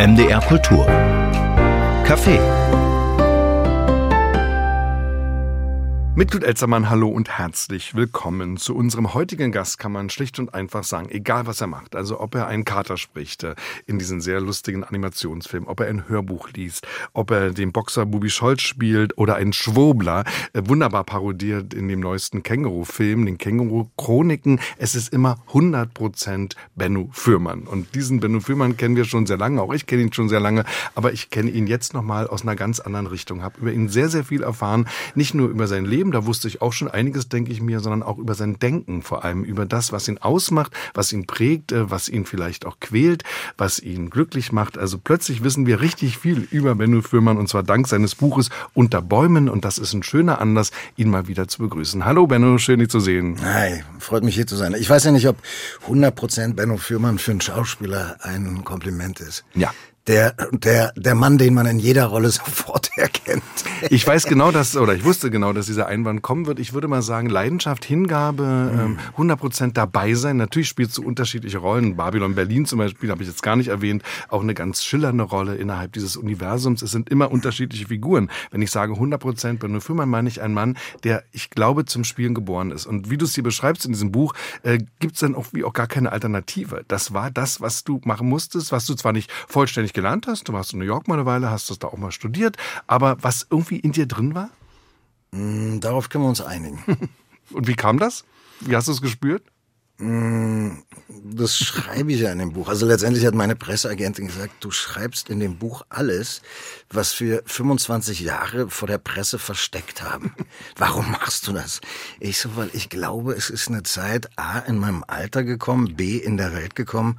MDR Kultur. Café. Mit Lud Elzermann, hallo und herzlich willkommen. Zu unserem heutigen Gast kann man schlicht und einfach sagen, egal was er macht, also ob er einen Kater spricht äh, in diesen sehr lustigen Animationsfilm, ob er ein Hörbuch liest, ob er den Boxer Bubi Scholz spielt oder einen Schwobler, äh, wunderbar parodiert in dem neuesten Känguru-Film, den Känguru-Chroniken. Es ist immer 100% Benno Fürmann. Und diesen Benno Fürmann kennen wir schon sehr lange, auch ich kenne ihn schon sehr lange, aber ich kenne ihn jetzt nochmal aus einer ganz anderen Richtung, habe über ihn sehr, sehr viel erfahren, nicht nur über sein Leben, da wusste ich auch schon einiges, denke ich mir, sondern auch über sein Denken, vor allem über das, was ihn ausmacht, was ihn prägt, äh, was ihn vielleicht auch quält, was ihn glücklich macht. Also plötzlich wissen wir richtig viel über Benno Fürmann und zwar dank seines Buches Unter Bäumen und das ist ein schöner Anlass, ihn mal wieder zu begrüßen. Hallo Benno, schön dich zu sehen. Hi, freut mich hier zu sein. Ich weiß ja nicht, ob 100% Benno Fürmann für einen Schauspieler ein Kompliment ist. Ja der, der, der Mann, den man in jeder Rolle sofort erkennt. Ich weiß genau, dass, oder ich wusste genau, dass dieser Einwand kommen wird. Ich würde mal sagen, Leidenschaft, Hingabe, mhm. 100% dabei sein. Natürlich spielst du unterschiedliche Rollen. Babylon Berlin zum Beispiel habe ich jetzt gar nicht erwähnt. Auch eine ganz schillernde Rolle innerhalb dieses Universums. Es sind immer unterschiedliche Figuren. Wenn ich sage 100% Benno Fürmann, meine ich einen Mann, der, ich glaube, zum Spielen geboren ist. Und wie du es hier beschreibst in diesem Buch, äh, gibt es dann auch wie auch gar keine Alternative. Das war das, was du machen musstest, was du zwar nicht vollständig gelernt hast, du warst in New York mal eine Weile, hast das da auch mal studiert, aber was irgendwie in dir drin war? Mm, darauf können wir uns einigen. Und wie kam das? Wie hast du es gespürt? Mm, das schreibe ich ja in dem Buch. Also letztendlich hat meine Presseagentin gesagt, du schreibst in dem Buch alles, was wir 25 Jahre vor der Presse versteckt haben. Warum machst du das? Ich so, weil ich glaube, es ist eine Zeit A in meinem Alter gekommen, B in der Welt gekommen,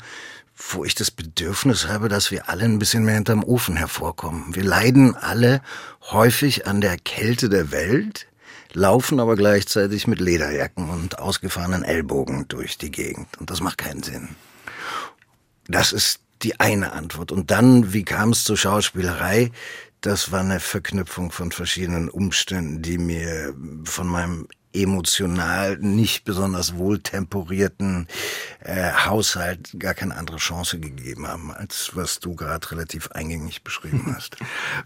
wo ich das Bedürfnis habe, dass wir alle ein bisschen mehr hinterm Ofen hervorkommen. Wir leiden alle häufig an der Kälte der Welt, laufen aber gleichzeitig mit Lederjacken und ausgefahrenen Ellbogen durch die Gegend. Und das macht keinen Sinn. Das ist die eine Antwort. Und dann, wie kam es zur Schauspielerei? Das war eine Verknüpfung von verschiedenen Umständen, die mir von meinem emotional nicht besonders wohltemperierten äh, Haushalt gar keine andere Chance gegeben haben, als was du gerade relativ eingängig beschrieben hast.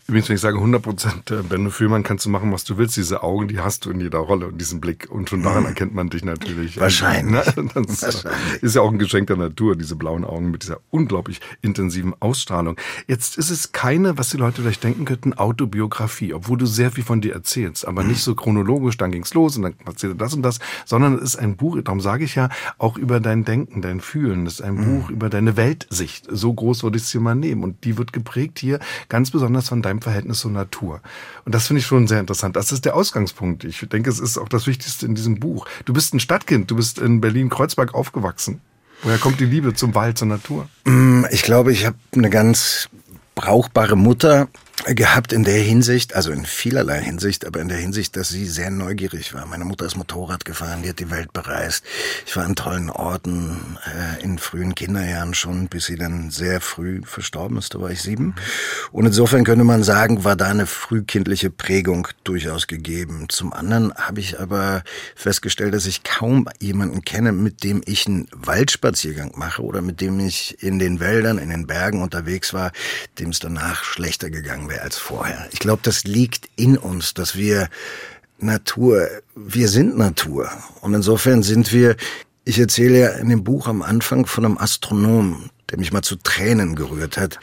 Übrigens, wenn ich sage 100 Prozent, äh, Benno Fühlmann, kannst du machen, was du willst. Diese Augen, die hast du in jeder Rolle und diesen Blick. Und schon daran mhm. erkennt man dich natürlich. Wahrscheinlich. Das Wahrscheinlich. ist ja auch ein Geschenk der Natur, diese blauen Augen mit dieser unglaublich intensiven Ausstrahlung. Jetzt ist es keine, was die Leute vielleicht denken könnten, Autobiografie, obwohl du sehr viel von dir erzählst, aber nicht so chronologisch, dann ging's los und dann erzählt das und das, sondern es ist ein Buch, darum sage ich ja, auch über dein Denken, dein Fühlen. Es ist ein mhm. Buch über deine Weltsicht. So groß würde ich es dir mal nehmen. Und die wird geprägt hier ganz besonders von deinem Verhältnis zur Natur. Und das finde ich schon sehr interessant. Das ist der Ausgangspunkt. Ich denke, es ist auch das Wichtigste in diesem Buch. Du bist ein Stadtkind. Du bist in Berlin-Kreuzberg aufgewachsen. Woher kommt die Liebe zum Wald, zur Natur? Mm, ich glaube, ich habe eine ganz brauchbare Mutter gehabt in der Hinsicht, also in vielerlei Hinsicht, aber in der Hinsicht, dass sie sehr neugierig war. Meine Mutter ist Motorrad gefahren, die hat die Welt bereist. Ich war an tollen Orten äh, in frühen Kinderjahren schon, bis sie dann sehr früh verstorben ist, da war ich sieben. Und insofern könnte man sagen, war da eine frühkindliche Prägung durchaus gegeben. Zum anderen habe ich aber festgestellt, dass ich kaum jemanden kenne, mit dem ich einen Waldspaziergang mache oder mit dem ich in den Wäldern, in den Bergen unterwegs war, dem es danach schlechter gegangen gegangen wäre als vorher. Ich glaube, das liegt in uns, dass wir Natur, wir sind Natur. Und insofern sind wir, ich erzähle ja in dem Buch am Anfang von einem Astronomen, der mich mal zu Tränen gerührt hat,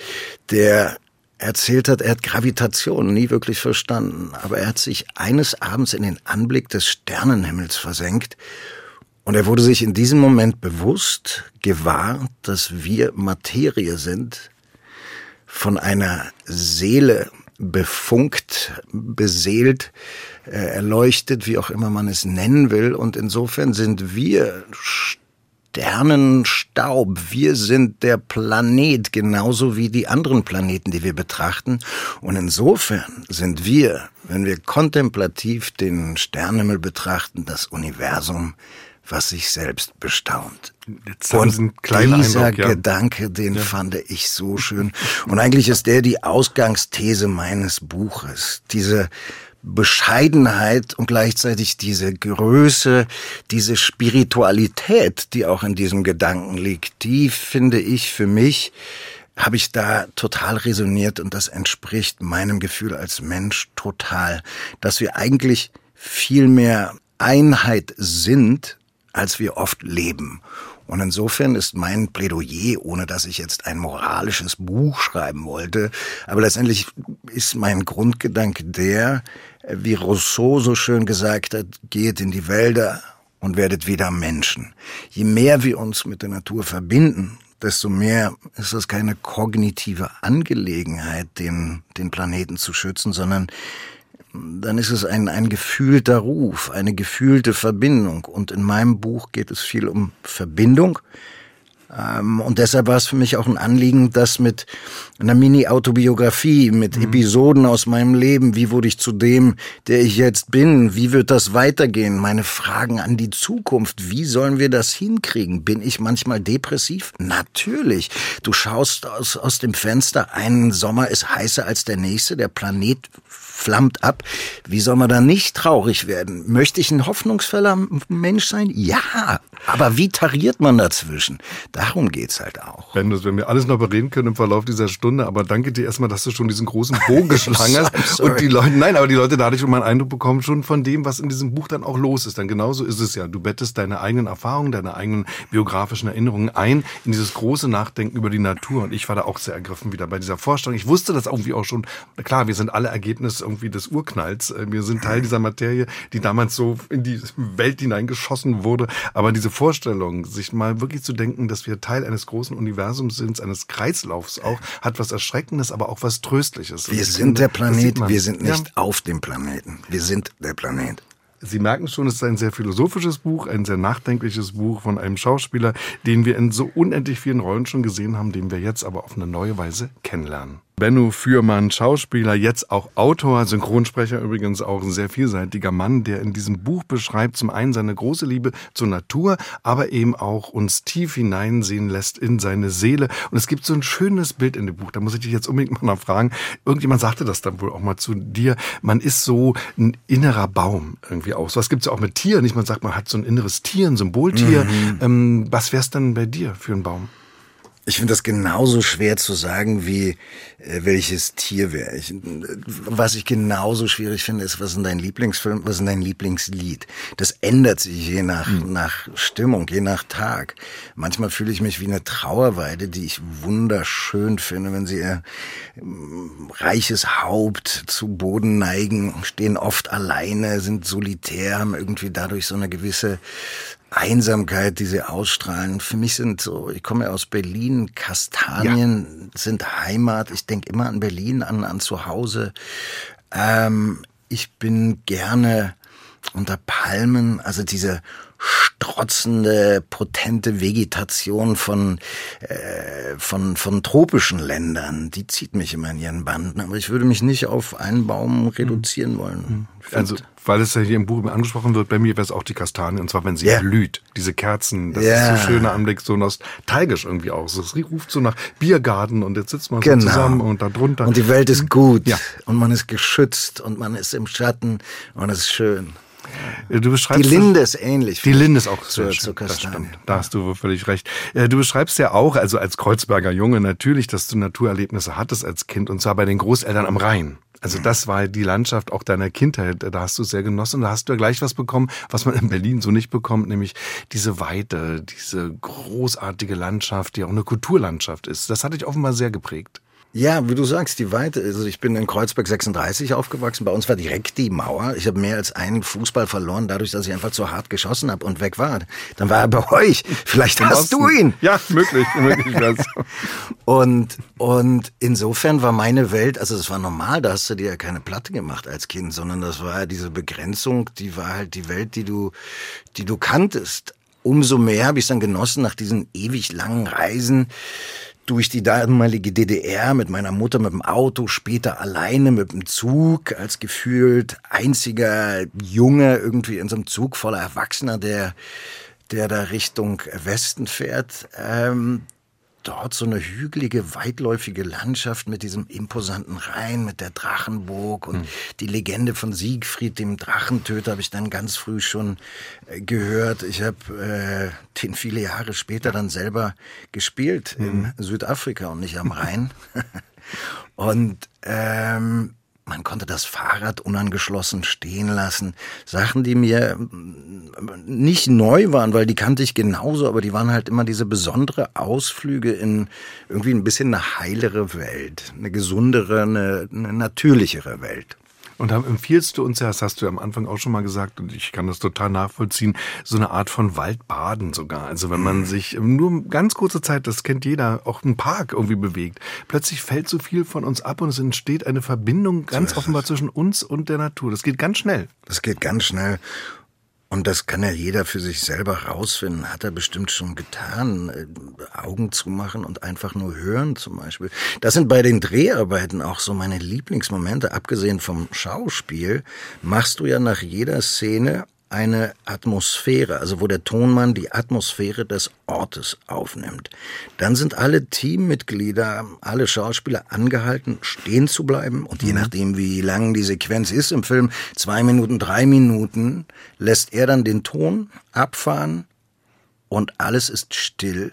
der erzählt hat, er hat Gravitation nie wirklich verstanden, aber er hat sich eines Abends in den Anblick des Sternenhimmels versenkt und er wurde sich in diesem Moment bewusst, gewahr, dass wir Materie sind, von einer Seele befunkt, beseelt, äh, erleuchtet, wie auch immer man es nennen will. Und insofern sind wir Sternenstaub. Wir sind der Planet, genauso wie die anderen Planeten, die wir betrachten. Und insofern sind wir, wenn wir kontemplativ den Sternenhimmel betrachten, das Universum, was sich selbst bestaunt. Jetzt und dieser Eindruck, ja. Gedanke, den ja. fand ich so schön. Und eigentlich ist der die Ausgangsthese meines Buches. Diese Bescheidenheit und gleichzeitig diese Größe, diese Spiritualität, die auch in diesem Gedanken liegt, die finde ich für mich habe ich da total resoniert und das entspricht meinem Gefühl als Mensch total, dass wir eigentlich viel mehr Einheit sind, als wir oft leben. Und insofern ist mein Plädoyer, ohne dass ich jetzt ein moralisches Buch schreiben wollte, aber letztendlich ist mein Grundgedanke der, wie Rousseau so schön gesagt hat, geht in die Wälder und werdet wieder Menschen. Je mehr wir uns mit der Natur verbinden, desto mehr ist es keine kognitive Angelegenheit, den, den Planeten zu schützen, sondern dann ist es ein, ein gefühlter Ruf, eine gefühlte Verbindung. Und in meinem Buch geht es viel um Verbindung, ähm, und deshalb war es für mich auch ein Anliegen, das mit einer Mini-Autobiografie, mit mhm. Episoden aus meinem Leben, wie wurde ich zu dem, der ich jetzt bin, wie wird das weitergehen, meine Fragen an die Zukunft, wie sollen wir das hinkriegen? Bin ich manchmal depressiv? Natürlich. Du schaust aus, aus dem Fenster, ein Sommer ist heißer als der nächste, der Planet flammt ab. Wie soll man da nicht traurig werden? Möchte ich ein hoffnungsvoller Mensch sein? Ja, aber wie tariert man dazwischen? Darum geht's halt auch. Wenn, wenn wir alles noch bereden können im Verlauf dieser Stunde, aber danke dir erstmal, dass du schon diesen großen Bogen gespannt hast. und die Leute, nein, aber die Leute dadurch schon mal einen Eindruck bekommen, schon von dem, was in diesem Buch dann auch los ist. Dann genauso ist es ja. Du bettest deine eigenen Erfahrungen, deine eigenen biografischen Erinnerungen ein in dieses große Nachdenken über die Natur. Und ich war da auch sehr ergriffen wieder bei dieser Vorstellung. Ich wusste das irgendwie auch schon. Klar, wir sind alle Ergebnis irgendwie des Urknalls. Äh, wir sind Teil dieser Materie, die damals so in die Welt hineingeschossen wurde. Aber diese Vorstellung, sich mal wirklich zu denken, dass wir Teil eines großen Universums sind, eines Kreislaufs auch, hat was Erschreckendes, aber auch was Tröstliches. Wir sind der Planet, wir sind nicht ja. auf dem Planeten. Wir sind der Planet. Sie merken schon, es ist ein sehr philosophisches Buch, ein sehr nachdenkliches Buch von einem Schauspieler, den wir in so unendlich vielen Rollen schon gesehen haben, den wir jetzt aber auf eine neue Weise kennenlernen. Benno Fürmann, Schauspieler, jetzt auch Autor, Synchronsprecher übrigens auch ein sehr vielseitiger Mann, der in diesem Buch beschreibt zum einen seine große Liebe zur Natur, aber eben auch uns tief hineinsehen lässt in seine Seele. Und es gibt so ein schönes Bild in dem Buch, da muss ich dich jetzt unbedingt mal nachfragen. Irgendjemand sagte das dann wohl auch mal zu dir. Man ist so ein innerer Baum irgendwie auch. So was gibt es ja auch mit Tieren. Nicht? Man sagt, man hat so ein inneres Tier, ein Symboltier. Mhm. Ähm, was wär's dann bei dir für ein Baum? Ich finde das genauso schwer zu sagen, wie äh, welches Tier wäre ich. Was ich genauso schwierig finde, ist, was ist dein Lieblingsfilm, was ist dein Lieblingslied? Das ändert sich je nach, mhm. nach Stimmung, je nach Tag. Manchmal fühle ich mich wie eine Trauerweide, die ich wunderschön finde, wenn sie ihr ähm, reiches Haupt zu Boden neigen, stehen oft alleine, sind solitär, haben irgendwie dadurch so eine gewisse Einsamkeit, die sie ausstrahlen. Für mich sind so, ich komme aus Berlin, Kastanien ja. sind Heimat. Ich denke immer an Berlin, an, an zu Hause. Ähm, ich bin gerne unter Palmen, also diese strotzende, potente Vegetation von, äh, von, von tropischen Ländern, die zieht mich immer in ihren Banden. Aber ich würde mich nicht auf einen Baum reduzieren wollen. Also weil es ja hier im Buch angesprochen wird, bei mir wäre es auch die Kastanie, und zwar wenn sie yeah. blüht. Diese Kerzen, das yeah. ist so schöner Anblick, so nostalgisch irgendwie aus. Es ruft so nach Biergarten und jetzt sitzt man genau. so zusammen und da drunter. Und die Welt ist gut ja. und man ist geschützt und man ist im Schatten und es ist schön. Du beschreibst die Linde ist ähnlich. Die Linde ist auch zu, Das stimmt. Da hast du völlig recht. Du beschreibst ja auch, also als Kreuzberger Junge natürlich, dass du Naturerlebnisse hattest als Kind und zwar bei den Großeltern am Rhein. Also das war die Landschaft auch deiner Kindheit. Da hast du sehr genossen. Da hast du ja gleich was bekommen, was man in Berlin so nicht bekommt, nämlich diese Weite, diese großartige Landschaft, die auch eine Kulturlandschaft ist. Das hat dich offenbar sehr geprägt. Ja, wie du sagst, die Weite. Also ich bin in Kreuzberg 36 aufgewachsen. Bei uns war direkt die Mauer. Ich habe mehr als einen Fußball verloren, dadurch, dass ich einfach zu hart geschossen habe und weg war. Dann war er bei euch. Vielleicht Im hast Osten. du ihn. Ja, möglich, möglich. und und insofern war meine Welt, also es war normal, da hast du dir ja keine Platte gemacht als Kind, sondern das war ja diese Begrenzung, die war halt die Welt, die du, die du kanntest. Umso mehr habe ich es dann genossen nach diesen ewig langen Reisen durch die damalige DDR mit meiner Mutter mit dem Auto, später alleine mit dem Zug, als gefühlt einziger Junge irgendwie in so einem Zug voller Erwachsener, der, der da Richtung Westen fährt. Ähm, dort so eine hügelige, weitläufige Landschaft mit diesem imposanten Rhein, mit der Drachenburg und mhm. die Legende von Siegfried, dem Drachentöter, habe ich dann ganz früh schon äh, gehört. Ich habe äh, den viele Jahre später dann selber gespielt mhm. in Südafrika und nicht am Rhein. und ähm, man konnte das Fahrrad unangeschlossen stehen lassen. Sachen, die mir nicht neu waren, weil die kannte ich genauso, aber die waren halt immer diese besondere Ausflüge in irgendwie ein bisschen eine heilere Welt, eine gesundere, eine, eine natürlichere Welt. Und dann empfiehlst du uns ja, das hast du ja am Anfang auch schon mal gesagt, und ich kann das total nachvollziehen, so eine Art von Waldbaden sogar. Also wenn man sich nur ganz kurze Zeit, das kennt jeder, auch einen Park irgendwie bewegt, plötzlich fällt so viel von uns ab und es entsteht eine Verbindung ganz so offenbar zwischen uns und der Natur. Das geht ganz schnell. Das geht ganz schnell. Und das kann ja jeder für sich selber rausfinden. Hat er bestimmt schon getan. Äh, Augen zumachen und einfach nur hören zum Beispiel. Das sind bei den Dreharbeiten auch so meine Lieblingsmomente. Abgesehen vom Schauspiel machst du ja nach jeder Szene eine Atmosphäre, also wo der Tonmann die Atmosphäre des Ortes aufnimmt. Dann sind alle Teammitglieder, alle Schauspieler angehalten, stehen zu bleiben und je mhm. nachdem, wie lang die Sequenz ist im Film, zwei Minuten, drei Minuten, lässt er dann den Ton abfahren und alles ist still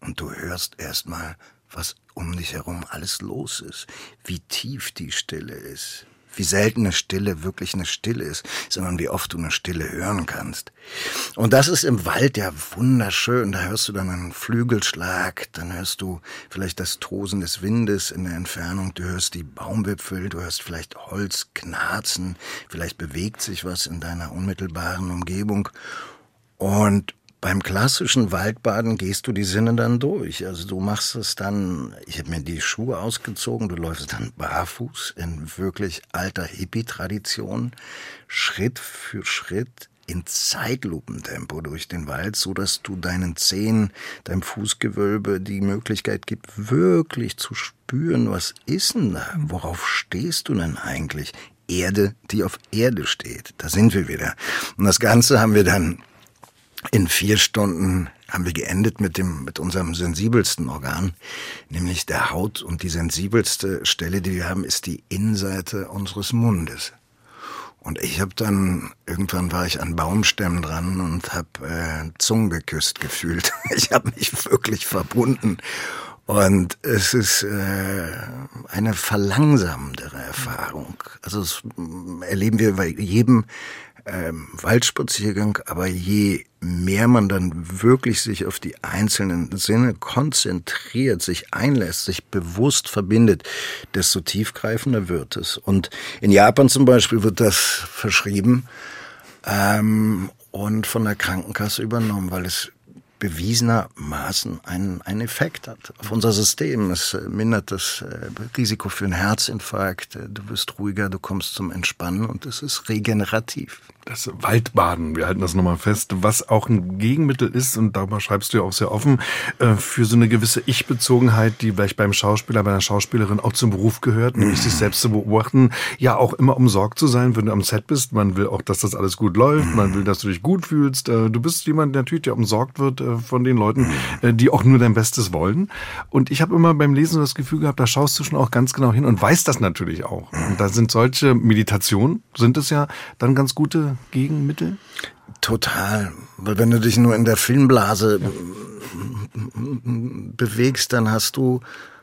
und du hörst erstmal, was um dich herum alles los ist, wie tief die Stille ist wie selten eine Stille wirklich eine Stille ist, sondern wie oft du eine Stille hören kannst. Und das ist im Wald ja wunderschön. Da hörst du dann einen Flügelschlag, dann hörst du vielleicht das Tosen des Windes in der Entfernung, du hörst die Baumwipfel, du hörst vielleicht Holz knarzen, vielleicht bewegt sich was in deiner unmittelbaren Umgebung. Und beim klassischen Waldbaden gehst du die Sinne dann durch. Also du machst es dann, ich habe mir die Schuhe ausgezogen, du läufst dann barfuß in wirklich alter Hippie-Tradition, Schritt für Schritt in Zeitlupentempo durch den Wald, so dass du deinen Zehen, deinem Fußgewölbe die Möglichkeit gibt, wirklich zu spüren, was ist denn da? Worauf stehst du denn eigentlich? Erde, die auf Erde steht. Da sind wir wieder. Und das Ganze haben wir dann in vier Stunden haben wir geendet mit dem, mit unserem sensibelsten Organ, nämlich der Haut. Und die sensibelste Stelle, die wir haben, ist die Innenseite unseres Mundes. Und ich habe dann, irgendwann war ich an Baumstämmen dran und habe äh, Zungen geküsst gefühlt. Ich habe mich wirklich verbunden. Und es ist äh, eine verlangsamendere Erfahrung. Also das erleben wir bei jedem ähm, Waldspaziergang, aber je mehr man dann wirklich sich auf die einzelnen Sinne konzentriert, sich einlässt, sich bewusst verbindet, desto tiefgreifender wird es. Und in Japan zum Beispiel wird das verschrieben ähm, und von der Krankenkasse übernommen, weil es bewiesenermaßen einen, einen Effekt hat auf unser System. Es äh, mindert das äh, Risiko für einen Herzinfarkt, äh, du wirst ruhiger, du kommst zum Entspannen und es ist regenerativ das Waldbaden, wir halten das nochmal fest, was auch ein Gegenmittel ist, und darüber schreibst du ja auch sehr offen, äh, für so eine gewisse Ich-Bezogenheit, die vielleicht beim Schauspieler, bei einer Schauspielerin auch zum Beruf gehört, nämlich sich selbst zu beobachten, ja auch immer umsorgt zu sein, wenn du am Set bist. Man will auch, dass das alles gut läuft, man will, dass du dich gut fühlst. Äh, du bist jemand, der natürlich ja umsorgt wird äh, von den Leuten, die auch nur dein Bestes wollen. Und ich habe immer beim Lesen das Gefühl gehabt, da schaust du schon auch ganz genau hin und weißt das natürlich auch. Und da sind solche Meditationen, sind es ja dann ganz gute Gegenmittel? Total. Weil wenn du dich nur in der Filmblase ja. bewegst, dann hast du,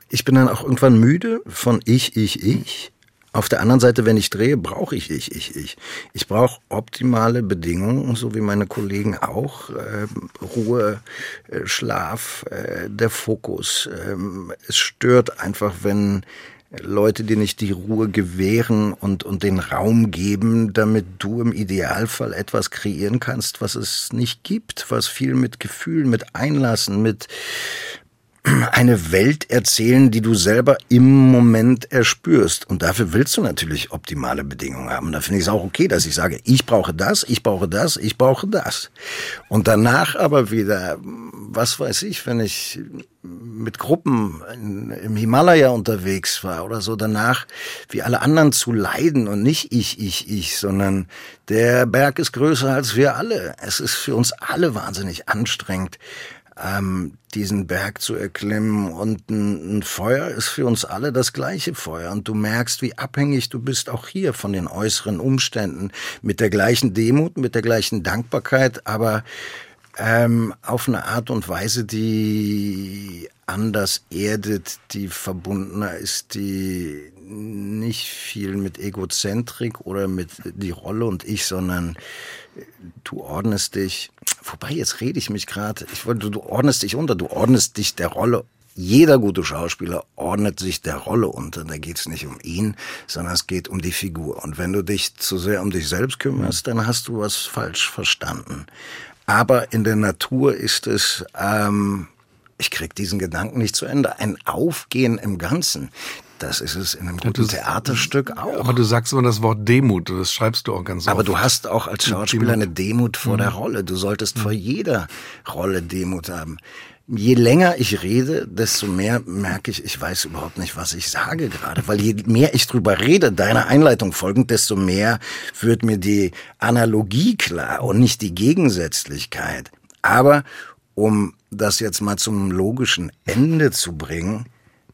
ich bin dann auch irgendwann müde von ich, ich, ich. Auf der anderen Seite, wenn ich drehe, brauche ich ich, ich, ich. Ich brauche optimale Bedingungen, so wie meine Kollegen auch. Äh, Ruhe, äh, Schlaf, äh, der Fokus. Ähm, es stört einfach, wenn Leute dir nicht die Ruhe gewähren und, und den Raum geben, damit du im Idealfall etwas kreieren kannst, was es nicht gibt, was viel mit Gefühlen, mit Einlassen, mit, eine Welt erzählen, die du selber im Moment erspürst. Und dafür willst du natürlich optimale Bedingungen haben. Da finde ich es auch okay, dass ich sage, ich brauche das, ich brauche das, ich brauche das. Und danach aber wieder, was weiß ich, wenn ich mit Gruppen im Himalaya unterwegs war oder so, danach wie alle anderen zu leiden und nicht ich, ich, ich, sondern der Berg ist größer als wir alle. Es ist für uns alle wahnsinnig anstrengend ähm, diesen Berg zu erklimmen. Und ein, ein Feuer ist für uns alle das gleiche Feuer. Und du merkst, wie abhängig du bist auch hier von den äußeren Umständen. Mit der gleichen Demut, mit der gleichen Dankbarkeit, aber ähm, auf eine Art und Weise, die anders erdet, die verbundener ist, die nicht viel mit Egozentrik oder mit die Rolle und ich, sondern du ordnest dich. Wobei, jetzt rede ich mich gerade. Ich wollte, du ordnest dich unter, du ordnest dich der Rolle jeder gute Schauspieler ordnet sich der Rolle unter. Da geht es nicht um ihn, sondern es geht um die Figur. Und wenn du dich zu sehr um dich selbst kümmerst, dann hast du was falsch verstanden. Aber in der Natur ist es, ähm, ich krieg diesen Gedanken nicht zu Ende, ein Aufgehen im Ganzen. Das ist es in einem guten das, Theaterstück auch. Aber du sagst immer das Wort Demut, das schreibst du auch ganz Aber oft. du hast auch als Schauspieler eine Demut vor mhm. der Rolle. Du solltest mhm. vor jeder Rolle Demut haben. Je länger ich rede, desto mehr merke ich, ich weiß überhaupt nicht, was ich sage gerade. Weil je mehr ich drüber rede, deiner Einleitung folgend, desto mehr wird mir die Analogie klar und nicht die Gegensätzlichkeit. Aber um das jetzt mal zum logischen Ende zu bringen,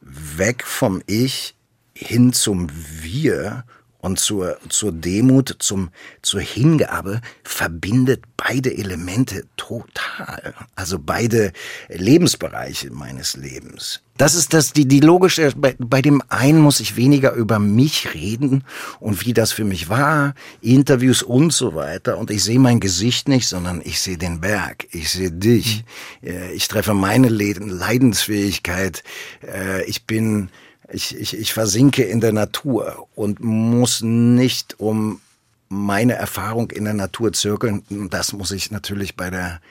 weg vom Ich hin zum Wir und zur, zur Demut, zum, zur Hingabe verbindet beide Elemente total. Also beide Lebensbereiche meines Lebens. Das ist das, die, die logische, bei, bei dem einen muss ich weniger über mich reden und wie das für mich war, Interviews und so weiter. Und ich sehe mein Gesicht nicht, sondern ich sehe den Berg, ich sehe dich, mhm. ich treffe meine Leidensfähigkeit, äh, ich bin, ich, ich, ich versinke in der Natur und muss nicht um meine Erfahrung in der Natur zirkeln. Das muss ich natürlich bei der,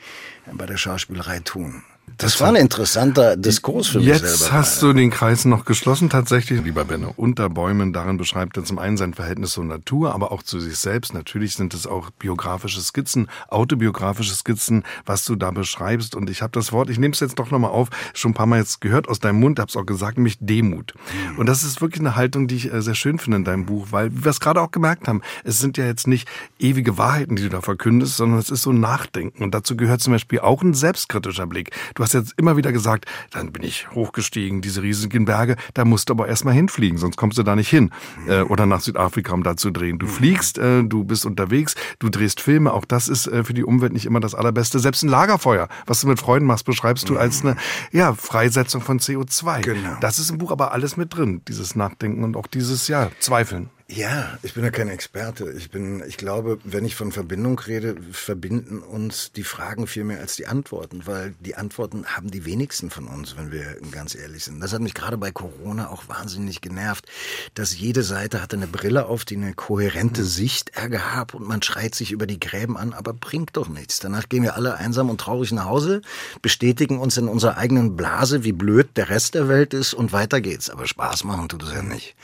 bei der Schauspielerei tun. Das, war ein interessanter Diskurs für mich Jetzt selber. Jetzt hast du den Kreis noch geschlossen tatsächlich, lieber Benno. Unter Bäumen, darin beschreibt er zum einen sein Verhältnis zur Natur, aber auch zu sich selbst. Natürlich sind es auch biografische Skizzen, autobiografische Skizzen, was du da beschreibst. Und ich habe das Wort, ich nehme es jetzt doch nochmal auf, schon ein paar Mal jetzt gehört aus deinem Mund, habe es auch gesagt, nämlich Demut. Mhm. Und das ist wirklich eine Haltung, die ich äh, sehr schön finde in deinem Buch, weil wir es gerade auch gemerkt haben, es sind ja jetzt nicht ewige Wahrheiten, die du da verkündest, sondern es ist so ein Nachdenken. Und dazu gehört zum Beispiel auch ein selbstkritischer Blick. Du hast jetzt immer wieder gesagt, dann bin ich hochgestiegen, diese riesigen Berge, da musst du aber erstmal hinfliegen, sonst kommst du da nicht hin. Äh, oder nach Südafrika, um da zu drehen. Du fliegst, äh, du bist unterwegs, du drehst Filme, auch das ist äh, für die Umwelt nicht immer das Allerbeste. Selbst ein Lagerfeuer, was du mit Freunden machst, beschreibst du als eine ja, Freisetzung von CO2. Genau. Das ist im Buch aber alles mit drin, dieses Nachdenken und auch dieses ja, Zweifeln. Ja, ich bin ja kein Experte. Ich bin, ich glaube, wenn ich von Verbindung rede, verbinden uns die Fragen viel mehr als die Antworten, weil die Antworten haben die wenigsten von uns, wenn wir ganz ehrlich sind. Das hat mich gerade bei Corona auch wahnsinnig genervt, dass jede Seite hatte eine Brille auf, die eine kohärente Sicht ergab und man schreit sich über die Gräben an, aber bringt doch nichts. Danach gehen wir alle einsam und traurig nach Hause, bestätigen uns in unserer eigenen Blase, wie blöd der Rest der Welt ist und weiter geht's. Aber Spaß machen tut es ja nicht.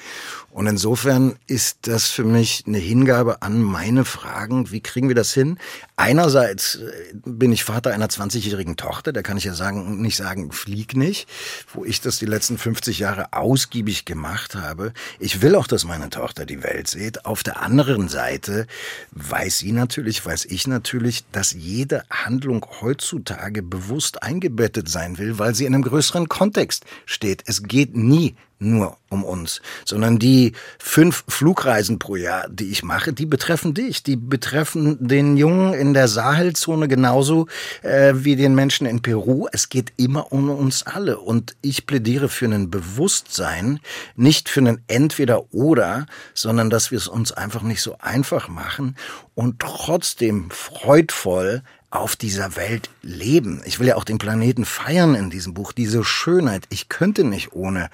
Und insofern ist das für mich eine Hingabe an meine Fragen. Wie kriegen wir das hin? Einerseits äh, bin ich Vater einer 20-jährigen Tochter, da kann ich ja sagen, nicht sagen, flieg nicht, wo ich das die letzten 50 Jahre ausgiebig gemacht habe. Ich will auch, dass meine Tochter die Welt sieht. Auf der anderen Seite weiß sie natürlich, weiß ich natürlich, dass jede Handlung heutzutage bewusst eingebettet sein will, weil sie in einem größeren Kontext steht. Es geht nie nur um uns, sondern die fünf Flugreisen pro Jahr, die ich mache, die betreffen dich, die betreffen den Jungen in der Sahelzone genauso äh, wie den Menschen in Peru. Es geht immer um uns alle und ich plädiere für ein Bewusstsein, nicht für ein Entweder-Oder, sondern dass wir es uns einfach nicht so einfach machen und trotzdem freudvoll auf dieser Welt leben. Ich will ja auch den Planeten feiern in diesem Buch, diese Schönheit. Ich könnte nicht ohne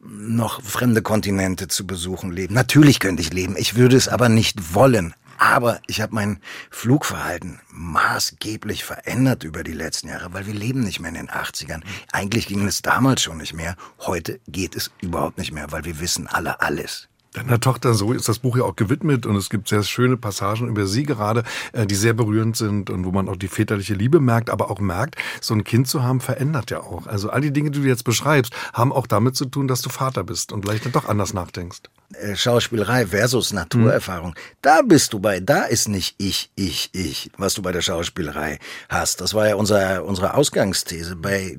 noch fremde Kontinente zu besuchen leben. Natürlich könnte ich leben, ich würde es aber nicht wollen. Aber ich habe mein Flugverhalten maßgeblich verändert über die letzten Jahre, weil wir leben nicht mehr in den 80ern. Eigentlich ging es damals schon nicht mehr. Heute geht es überhaupt nicht mehr, weil wir wissen alle alles. Deiner Tochter, so ist das Buch ja auch gewidmet und es gibt sehr schöne Passagen über sie gerade, äh, die sehr berührend sind und wo man auch die väterliche Liebe merkt, aber auch merkt, so ein Kind zu haben verändert ja auch. Also all die Dinge, die du jetzt beschreibst, haben auch damit zu tun, dass du Vater bist und vielleicht dann doch anders nachdenkst. Äh, Schauspielerei versus Naturerfahrung, mhm. da bist du bei, da ist nicht ich, ich, ich, was du bei der Schauspielerei hast. Das war ja unser, unsere Ausgangsthese. Bei,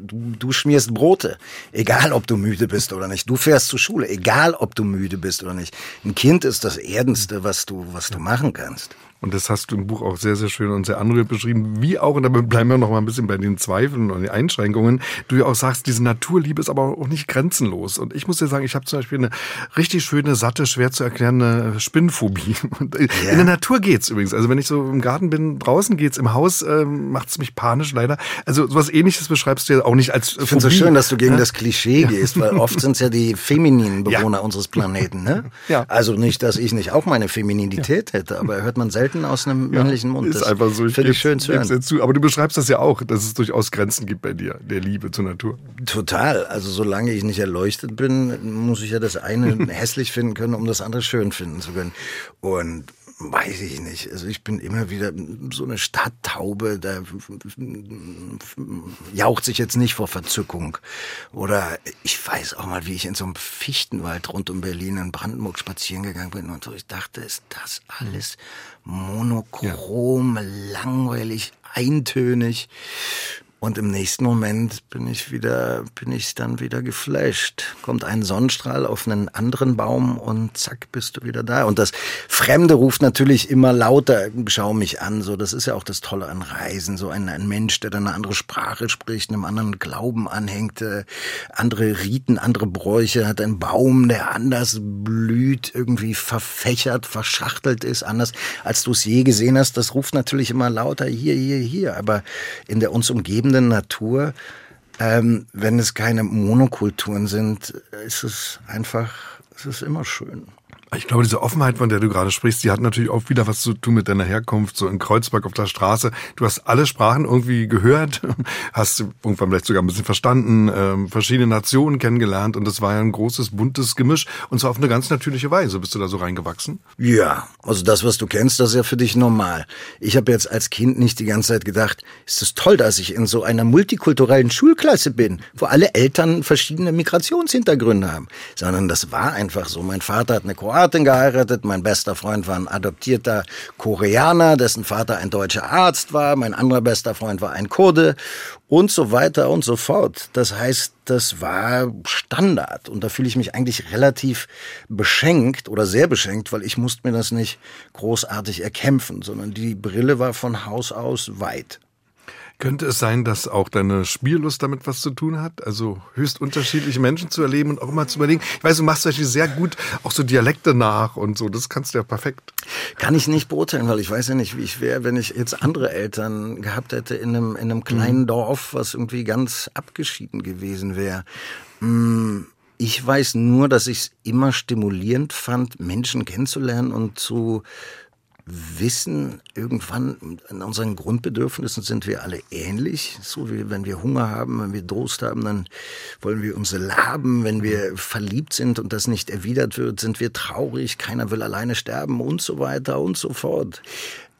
du, du schmierst Brote, egal ob du müde bist oder nicht. Du fährst zur Schule, egal ob du müde bist oder nicht. Ein Kind ist das Erdenste, was du, was du machen kannst. Und das hast du im Buch auch sehr, sehr schön und sehr anrührend beschrieben. Wie auch, und damit bleiben wir noch mal ein bisschen bei den Zweifeln und den Einschränkungen, du ja auch sagst, diese Naturliebe ist aber auch nicht grenzenlos. Und ich muss dir sagen, ich habe zum Beispiel eine richtig schöne, satte, schwer zu erklärende Spinnphobie. Ja. In der Natur geht's übrigens. Also wenn ich so im Garten bin, draußen geht's, im Haus äh, macht's mich panisch leider. Also sowas ähnliches beschreibst du ja auch nicht als Ich finde es so schön, dass du gegen ja? das Klischee gehst, weil oft sind's ja die femininen Bewohner ja. unseres Planeten. Ne? Ja. Also nicht, dass ich nicht auch meine Femininität hätte, aber hört man selten selten aus einem ja, männlichen Mund. Ist das einfach so. Ich finde ich schön zu hören. Zu. Aber du beschreibst das ja auch, dass es durchaus Grenzen gibt bei dir, der Liebe zur Natur. Total. Also solange ich nicht erleuchtet bin, muss ich ja das eine hässlich finden können, um das andere schön finden zu können. Und weiß ich nicht. Also ich bin immer wieder so eine Stadttaube, da jaucht sich jetzt nicht vor Verzückung. Oder ich weiß auch mal, wie ich in so einem Fichtenwald rund um Berlin in Brandenburg spazieren gegangen bin und so. Ich dachte, ist das alles monochrom, ja. langweilig, eintönig. Und im nächsten Moment bin ich wieder, bin ich dann wieder geflasht. Kommt ein Sonnenstrahl auf einen anderen Baum und zack, bist du wieder da. Und das Fremde ruft natürlich immer lauter, schau mich an. So, das ist ja auch das Tolle an Reisen. So ein, ein Mensch, der dann eine andere Sprache spricht, einem anderen Glauben anhängt, äh, andere Riten, andere Bräuche, hat einen Baum, der anders blüht, irgendwie verfächert, verschachtelt ist, anders als du es je gesehen hast. Das ruft natürlich immer lauter hier, hier, hier. Aber in der uns umgebenden lebenden Natur, ähm, wenn es keine Monokulturen sind, ist es einfach, es ist immer schön. Ich glaube, diese Offenheit, von der du gerade sprichst, die hat natürlich auch wieder was zu tun mit deiner Herkunft, so in Kreuzberg auf der Straße. Du hast alle Sprachen irgendwie gehört, hast irgendwann vielleicht sogar ein bisschen verstanden, äh, verschiedene Nationen kennengelernt und das war ja ein großes, buntes Gemisch und zwar auf eine ganz natürliche Weise. Bist du da so reingewachsen? Ja, also das, was du kennst, das ist ja für dich normal. Ich habe jetzt als Kind nicht die ganze Zeit gedacht, ist es toll, dass ich in so einer multikulturellen Schulklasse bin, wo alle Eltern verschiedene Migrationshintergründe haben, sondern das war einfach so. Mein Vater hat eine Kroatin geheiratet. Mein bester Freund war ein adoptierter Koreaner, dessen Vater ein deutscher Arzt war. Mein anderer bester Freund war ein Kurde und so weiter und so fort. Das heißt, das war Standard und da fühle ich mich eigentlich relativ beschenkt oder sehr beschenkt, weil ich musste mir das nicht großartig erkämpfen, sondern die Brille war von Haus aus weit. Könnte es sein, dass auch deine Spiellust damit was zu tun hat? Also höchst unterschiedliche Menschen zu erleben und auch immer zu überlegen. Ich weiß, du machst zum sehr gut auch so Dialekte nach und so. Das kannst du ja perfekt. Kann ich nicht beurteilen, weil ich weiß ja nicht, wie ich wäre, wenn ich jetzt andere Eltern gehabt hätte in einem, in einem kleinen mhm. Dorf, was irgendwie ganz abgeschieden gewesen wäre. Mm, ich weiß nur, dass ich es immer stimulierend fand, Menschen kennenzulernen und zu wissen, irgendwann in unseren Grundbedürfnissen sind wir alle ähnlich. So wie wenn wir Hunger haben, wenn wir Durst haben, dann wollen wir uns laben. Wenn wir verliebt sind und das nicht erwidert wird, sind wir traurig. Keiner will alleine sterben und so weiter und so fort.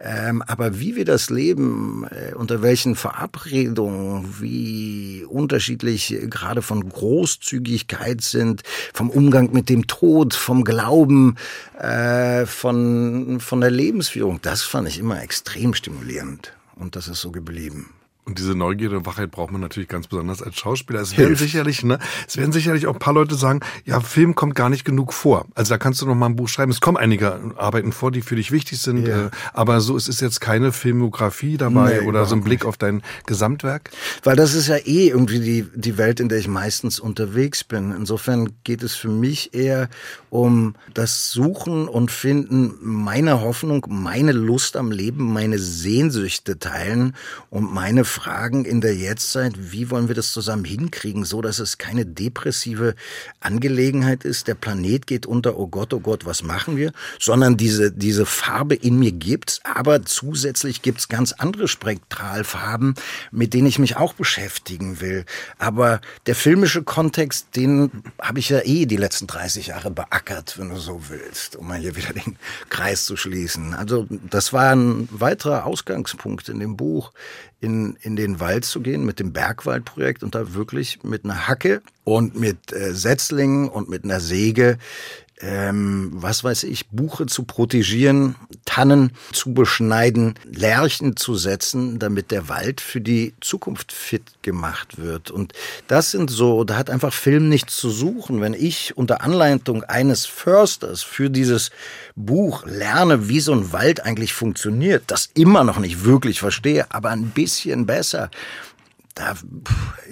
Ähm, aber wie wir das leben, äh, unter welchen Verabredungen, wie unterschiedlich äh, gerade von Großzügigkeit sind, vom Umgang mit dem Tod, vom Glauben, äh, von, von der Lebensführung, das fand ich immer extrem stimulierend. Und das ist so geblieben. Und diese Neugierde und Wachheit braucht man natürlich ganz besonders als Schauspieler. Es werden sicherlich, ne, es werden sicherlich auch ein paar Leute sagen, ja, Film kommt gar nicht genug vor. Also da kannst du noch mal ein Buch schreiben. Es kommen einige Arbeiten vor, die für dich wichtig sind. Ja. Äh, aber so, es ist jetzt keine Filmografie dabei nee, oder so ein Blick nicht. auf dein Gesamtwerk. Weil das ist ja eh irgendwie die, die Welt, in der ich meistens unterwegs bin. Insofern geht es für mich eher um das Suchen und Finden meiner Hoffnung, meine Lust am Leben, meine Sehnsüchte teilen und meine Fragen in der Jetztzeit, wie wollen wir das zusammen hinkriegen, so dass es keine depressive Angelegenheit ist, der Planet geht unter, oh Gott, oh Gott, was machen wir, sondern diese, diese Farbe in mir gibt's, aber zusätzlich gibt's ganz andere Spektralfarben, mit denen ich mich auch beschäftigen will. Aber der filmische Kontext, den habe ich ja eh die letzten 30 Jahre beackert, wenn du so willst, um mal hier wieder den Kreis zu schließen. Also das war ein weiterer Ausgangspunkt in dem Buch in, in den Wald zu gehen mit dem Bergwaldprojekt und da wirklich mit einer Hacke und mit äh, Setzlingen und mit einer Säge ähm, was weiß ich, Buche zu protegieren, Tannen zu beschneiden, Lärchen zu setzen, damit der Wald für die Zukunft fit gemacht wird. Und das sind so, da hat einfach Film nichts zu suchen. Wenn ich unter Anleitung eines Försters für dieses Buch lerne, wie so ein Wald eigentlich funktioniert, das immer noch nicht wirklich verstehe, aber ein bisschen besser, da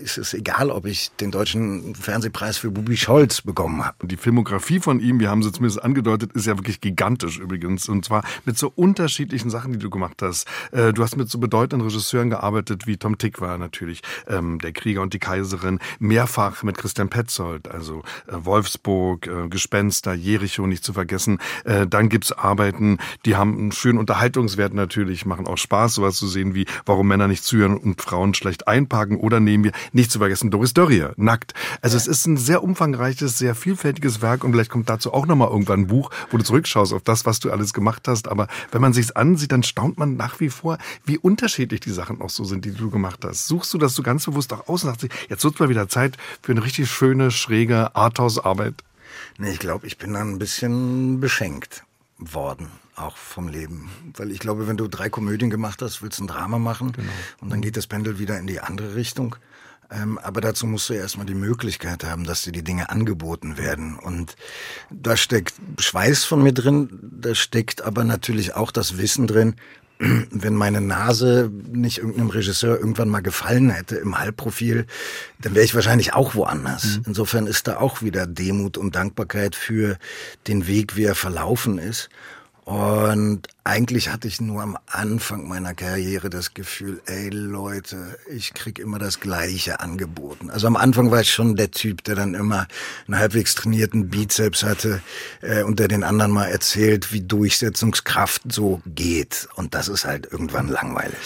ist es egal, ob ich den deutschen Fernsehpreis für Bubi Scholz bekommen habe. Die Filmografie von ihm, wir haben es zumindest angedeutet, ist ja wirklich gigantisch übrigens. Und zwar mit so unterschiedlichen Sachen, die du gemacht hast. Äh, du hast mit so bedeutenden Regisseuren gearbeitet, wie Tom Tick war natürlich, ähm, Der Krieger und die Kaiserin, mehrfach mit Christian Petzold, also äh, Wolfsburg, äh, Gespenster, Jericho nicht zu vergessen. Dann gibt's Arbeiten, die haben einen schönen Unterhaltungswert natürlich, machen auch Spaß, sowas zu sehen wie Warum Männer nicht zuhören und Frauen schlecht einpacken Parken oder nehmen wir, nicht zu vergessen, Doris Dörrier, nackt. Also ja. es ist ein sehr umfangreiches, sehr vielfältiges Werk und vielleicht kommt dazu auch nochmal irgendwann ein Buch, wo du zurückschaust auf das, was du alles gemacht hast. Aber wenn man sich's ansieht, dann staunt man nach wie vor, wie unterschiedlich die Sachen auch so sind, die du gemacht hast. Suchst du das so ganz bewusst auch aus und sagst, jetzt wird mal wieder Zeit für eine richtig schöne, schräge Arthouse-Arbeit? Nee, ich glaube, ich bin dann ein bisschen beschenkt worden auch vom Leben. Weil ich glaube, wenn du drei Komödien gemacht hast, willst du ein Drama machen genau. und dann geht das Pendel wieder in die andere Richtung. Ähm, aber dazu musst du ja erstmal die Möglichkeit haben, dass dir die Dinge angeboten werden. Und da steckt Schweiß von mir drin, da steckt aber natürlich auch das Wissen drin, wenn meine Nase nicht irgendeinem Regisseur irgendwann mal gefallen hätte im Halbprofil, dann wäre ich wahrscheinlich auch woanders. Mhm. Insofern ist da auch wieder Demut und Dankbarkeit für den Weg, wie er verlaufen ist. Und eigentlich hatte ich nur am Anfang meiner Karriere das Gefühl, ey Leute, ich krieg immer das Gleiche angeboten. Also am Anfang war ich schon der Typ, der dann immer einen halbwegs trainierten Bizeps hatte äh, und der den anderen mal erzählt, wie Durchsetzungskraft so geht. Und das ist halt irgendwann langweilig.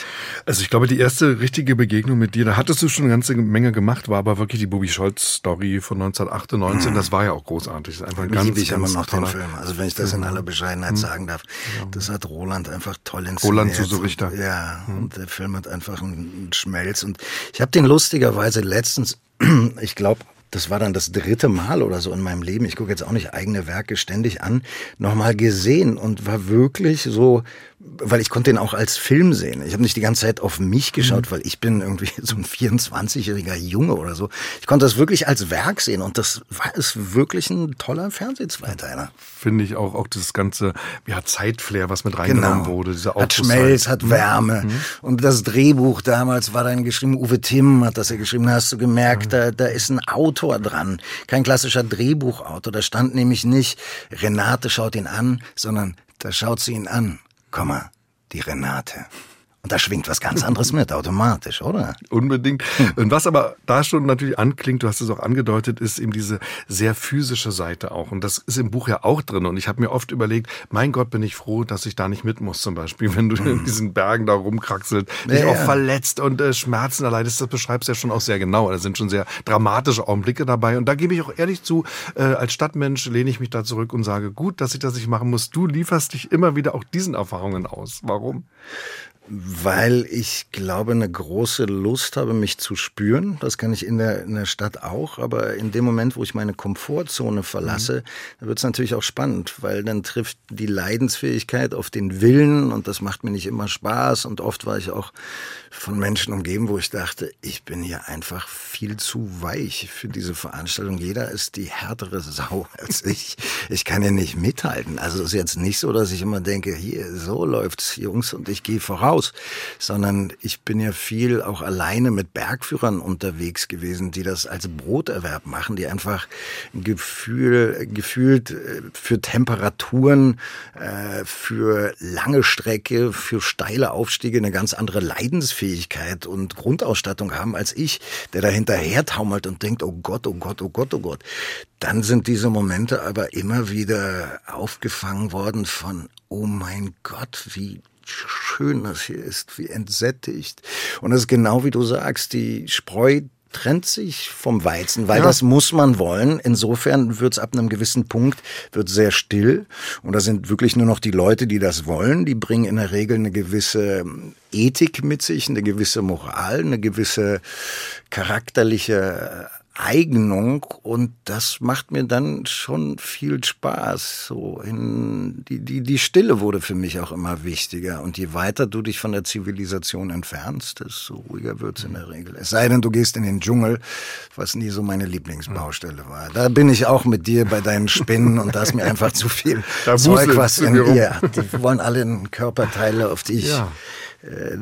Also ich glaube, die erste richtige Begegnung mit dir, da hattest du schon eine ganze Menge gemacht, war aber wirklich die Bobby Scholz-Story von 1998. Mhm. Das war ja auch großartig. Das ist einfach ein ganz, ich ganz immer noch den Film. Also wenn ich das in aller Bescheidenheit mhm. sagen darf, das hat Roland einfach toll inszeniert. Roland Suso Richter. Ja, mhm. und der Film hat einfach einen Schmelz. Und ich habe den lustigerweise letztens, ich glaube, das war dann das dritte Mal oder so in meinem Leben, ich gucke jetzt auch nicht eigene Werke ständig an, nochmal gesehen und war wirklich so weil ich konnte ihn auch als Film sehen. Ich habe nicht die ganze Zeit auf mich geschaut, mhm. weil ich bin irgendwie so ein 24-jähriger Junge oder so. Ich konnte das wirklich als Werk sehen und das war ist wirklich ein toller Fernsehzweiteiler. Finde ich auch, auch das ganze ja, Zeitflair, was mit reingenommen genau. wurde. Diese hat Schmelz, hat mhm. Wärme. Mhm. Und das Drehbuch damals war dann geschrieben, Uwe Timm hat das ja geschrieben, da hast du gemerkt, mhm. da, da ist ein Autor dran. Kein klassischer Drehbuchautor. Da stand nämlich nicht, Renate schaut ihn an, sondern da schaut sie ihn an. Komma, die Renate. Und da schwingt was ganz anderes mit, automatisch, oder? Unbedingt. Und was aber da schon natürlich anklingt, du hast es auch angedeutet, ist eben diese sehr physische Seite auch. Und das ist im Buch ja auch drin. Und ich habe mir oft überlegt, mein Gott, bin ich froh, dass ich da nicht mit muss, zum Beispiel, wenn du in hm. diesen Bergen da rumkraxelt, dich ja, auch ja. verletzt und äh, Schmerzen erleidest. Das beschreibst du ja schon auch sehr genau. Da sind schon sehr dramatische Augenblicke dabei. Und da gebe ich auch ehrlich zu, äh, als Stadtmensch lehne ich mich da zurück und sage, gut, dass ich das nicht machen muss. Du lieferst dich immer wieder auch diesen Erfahrungen aus. Warum? Weil ich glaube, eine große Lust habe, mich zu spüren. Das kann ich in der, in der Stadt auch. Aber in dem Moment, wo ich meine Komfortzone verlasse, mhm. wird es natürlich auch spannend, weil dann trifft die Leidensfähigkeit auf den Willen und das macht mir nicht immer Spaß. Und oft war ich auch von Menschen umgeben, wo ich dachte, ich bin hier einfach viel zu weich für diese Veranstaltung. Jeder ist die härtere Sau als ich. Ich kann ja nicht mithalten. Also es ist jetzt nicht so, dass ich immer denke, hier, so läuft's, Jungs, und ich gehe voraus, sondern ich bin ja viel auch alleine mit Bergführern unterwegs gewesen, die das als Broterwerb machen, die einfach ein Gefühl, gefühlt äh, für Temperaturen, äh, für lange Strecke, für steile Aufstiege eine ganz andere Leidensfähigkeit und Grundausstattung haben als ich, der da hinterher taumelt und denkt, oh Gott, oh Gott, oh Gott, oh Gott. Dann sind diese Momente aber immer wieder aufgefangen worden von, oh mein Gott, wie schön das hier ist, wie entsättigt. Und das ist genau wie du sagst, die Spreu trennt sich vom Weizen, weil ja. das muss man wollen. Insofern wird's ab einem gewissen Punkt wird sehr still und da sind wirklich nur noch die Leute, die das wollen. Die bringen in der Regel eine gewisse Ethik mit sich, eine gewisse Moral, eine gewisse charakterliche Enteignung und das macht mir dann schon viel Spaß. So in die, die, die Stille wurde für mich auch immer wichtiger und je weiter du dich von der Zivilisation entfernst, desto ruhiger wird's in der Regel. Es sei denn, du gehst in den Dschungel, was nie so meine Lieblingsbaustelle war. Da bin ich auch mit dir bei deinen Spinnen und da ist mir einfach zu viel Zeug, was in ihr. Die wollen alle Körperteile, auf die ich ja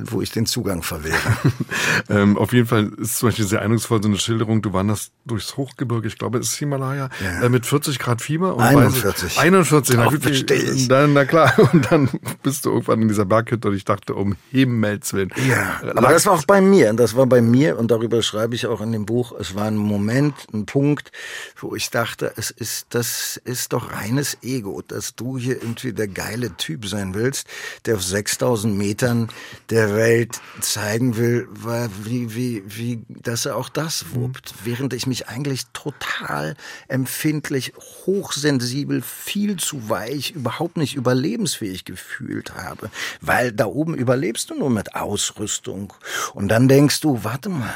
wo ich den Zugang verwehre. ähm, auf jeden Fall ist zum Beispiel sehr eindrucksvoll so eine Schilderung, du wanderst durchs Hochgebirge, ich glaube, es ist Himalaya, ja. äh, mit 40 Grad Fieber. Und 41. Weißt, 41, na, gut, ich. Dann, na klar, und dann bist du irgendwann in dieser Berghütte und ich dachte, um Himmels Willen. Ja, äh, aber das war auch bei mir, das war bei mir und darüber schreibe ich auch in dem Buch, es war ein Moment, ein Punkt, wo ich dachte, es ist, das ist doch reines Ego, dass du hier irgendwie der geile Typ sein willst, der auf 6000 Metern der Welt zeigen will, wie, wie, wie, dass er auch das wuppt, während ich mich eigentlich total empfindlich, hochsensibel, viel zu weich, überhaupt nicht überlebensfähig gefühlt habe, weil da oben überlebst du nur mit Ausrüstung. Und dann denkst du, warte mal,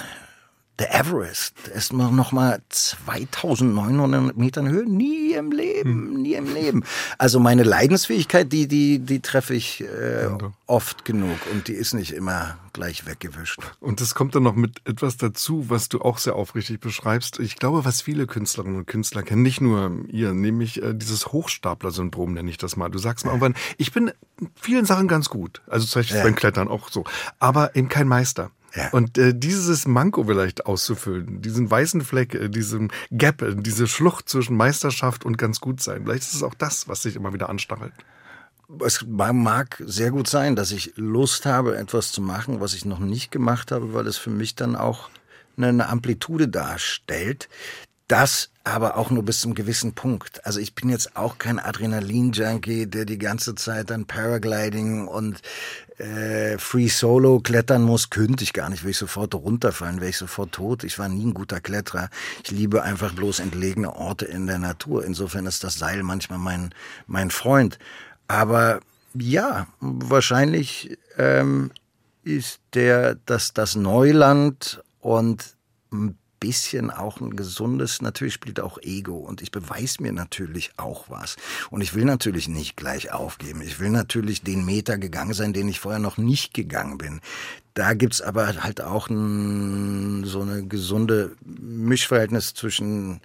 der Everest ist noch mal 2900 Metern Höhe. Nie im Leben, hm. nie im Leben. Also meine Leidensfähigkeit, die, die, die treffe ich äh, oft genug und die ist nicht immer gleich weggewischt. Und es kommt dann noch mit etwas dazu, was du auch sehr aufrichtig beschreibst. Ich glaube, was viele Künstlerinnen und Künstler kennen, nicht nur ihr, nämlich äh, dieses Hochstapler-Syndrom nenne ich das mal. Du sagst mal irgendwann, ich bin in vielen Sachen ganz gut. Also zum Beispiel ja. beim Klettern auch so. Aber eben kein Meister. Ja. Und äh, dieses Manko vielleicht auszufüllen, diesen weißen Fleck, äh, diesen Gap, äh, diese Schlucht zwischen Meisterschaft und ganz gut sein, vielleicht ist es auch das, was sich immer wieder anstachelt. Es mag sehr gut sein, dass ich Lust habe, etwas zu machen, was ich noch nicht gemacht habe, weil es für mich dann auch eine Amplitude darstellt. Das aber auch nur bis zum gewissen Punkt. Also ich bin jetzt auch kein Adrenalin-Junkie, der die ganze Zeit dann Paragliding und äh, Free Solo klettern muss, könnte ich gar nicht, würde ich sofort runterfallen, wäre ich sofort tot. Ich war nie ein guter Kletterer. Ich liebe einfach bloß entlegene Orte in der Natur. Insofern ist das Seil manchmal mein, mein Freund. Aber ja, wahrscheinlich ähm, ist der, dass das Neuland und bisschen auch ein gesundes, natürlich spielt auch Ego und ich beweise mir natürlich auch was. Und ich will natürlich nicht gleich aufgeben. Ich will natürlich den Meter gegangen sein, den ich vorher noch nicht gegangen bin. Da gibt's aber halt auch ein, so eine gesunde Mischverhältnis zwischen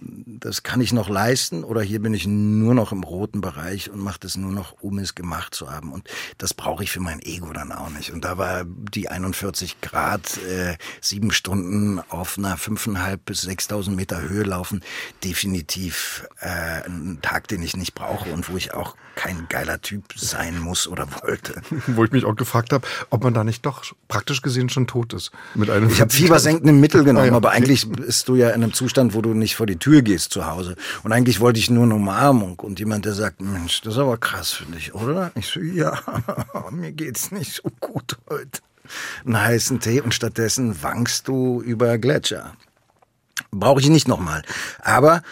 das kann ich noch leisten oder hier bin ich nur noch im roten Bereich und mache das nur noch, um es gemacht zu haben. Und das brauche ich für mein Ego dann auch nicht. Und da war die 41 Grad, äh, sieben Stunden auf einer 5.500 bis 6.000 Meter Höhe laufen, definitiv äh, ein Tag, den ich nicht brauche und wo ich auch kein geiler Typ sein muss oder wollte. wo ich mich auch gefragt habe, ob man da nicht doch praktisch gesehen schon tot ist. Mit einem ich habe fiebersenkende Mittel genommen, ah, ja. aber eigentlich bist du ja in einem Zustand, wo du nicht vor die Tür Tür gehst zu Hause. Und eigentlich wollte ich nur eine Umarmung und jemand, der sagt, Mensch, das ist aber krass, finde ich, oder? Ich so, ja, mir geht's nicht so gut heute. Einen heißen Tee und stattdessen wankst du über Gletscher. Brauche ich nicht nochmal. Aber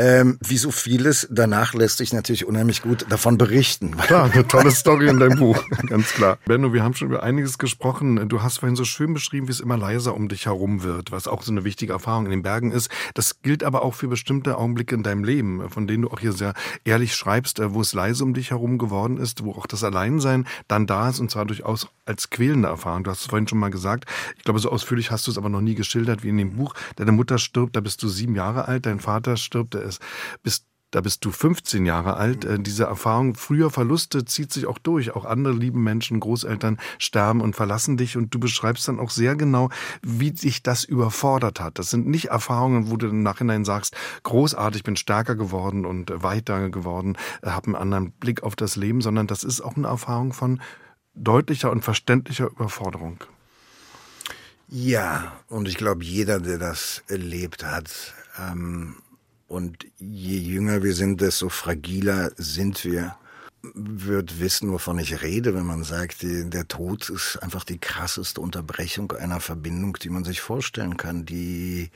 ähm, wie so vieles, danach lässt sich natürlich unheimlich gut davon berichten. Klar, eine tolle Story in deinem Buch, ganz klar. Benno, wir haben schon über einiges gesprochen. Du hast vorhin so schön beschrieben, wie es immer leiser um dich herum wird, was auch so eine wichtige Erfahrung in den Bergen ist. Das gilt aber auch für bestimmte Augenblicke in deinem Leben, von denen du auch hier sehr ehrlich schreibst, äh, wo es leise um dich herum geworden ist, wo auch das Alleinsein dann da ist und zwar durchaus als quälende Erfahrung. Du hast es vorhin schon mal gesagt. Ich glaube, so ausführlich hast du es aber noch nie geschildert wie in dem Buch. Deine Mutter stirbt, da bist du sieben Jahre alt, dein Vater stirbt, der ist, bist da bist du 15 Jahre alt. Äh, diese Erfahrung früher Verluste zieht sich auch durch. Auch andere lieben Menschen, Großeltern sterben und verlassen dich. Und du beschreibst dann auch sehr genau, wie dich das überfordert hat. Das sind nicht Erfahrungen, wo du im Nachhinein sagst, großartig, bin stärker geworden und weiter geworden, äh, habe einen anderen Blick auf das Leben, sondern das ist auch eine Erfahrung von deutlicher und verständlicher Überforderung. Ja, und ich glaube, jeder, der das erlebt hat, ähm, und je jünger wir sind, desto fragiler sind wir, wird wissen, wovon ich rede, wenn man sagt, der Tod ist einfach die krasseste Unterbrechung einer Verbindung, die man sich vorstellen kann. Die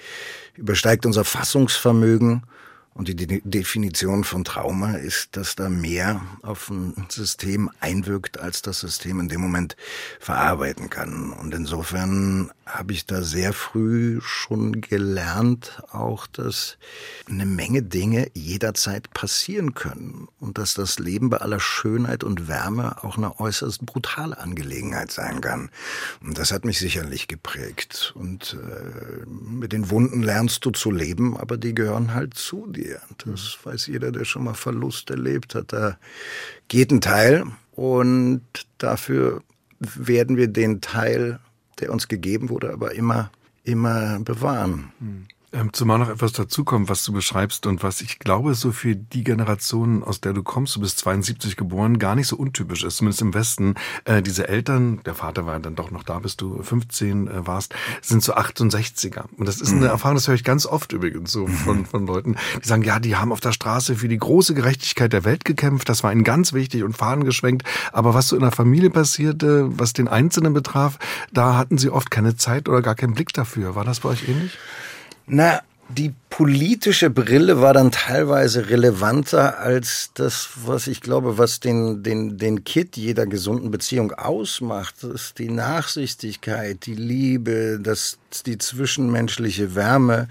übersteigt unser Fassungsvermögen und die De Definition von Trauma ist, dass da mehr auf ein System einwirkt, als das System in dem Moment verarbeiten kann. Und insofern habe ich da sehr früh schon gelernt, auch dass eine Menge Dinge jederzeit passieren können und dass das Leben bei aller Schönheit und Wärme auch eine äußerst brutale Angelegenheit sein kann. Und das hat mich sicherlich geprägt. Und äh, mit den Wunden lernst du zu leben, aber die gehören halt zu dir. Das weiß jeder, der schon mal Verlust erlebt hat. Da geht ein Teil und dafür werden wir den Teil der uns gegeben wurde, aber immer, immer bewahren. Mhm. Ähm, zumal noch etwas dazukommt, was du beschreibst und was ich glaube, so für die Generation, aus der du kommst, du bist 72 geboren, gar nicht so untypisch ist, zumindest im Westen. Äh, diese Eltern, der Vater war dann doch noch da, bis du 15 äh, warst, sind so 68er. Und das ist eine mhm. Erfahrung, das höre ich ganz oft übrigens so von, von Leuten, die sagen, ja, die haben auf der Straße für die große Gerechtigkeit der Welt gekämpft, das war ihnen ganz wichtig und Fahnen geschwenkt. Aber was so in der Familie passierte, was den Einzelnen betraf, da hatten sie oft keine Zeit oder gar keinen Blick dafür. War das bei euch ähnlich? Na, die politische Brille war dann teilweise relevanter als das, was ich glaube, was den, den, den Kit jeder gesunden Beziehung ausmacht. Das ist die Nachsichtigkeit, die Liebe, das, die zwischenmenschliche Wärme,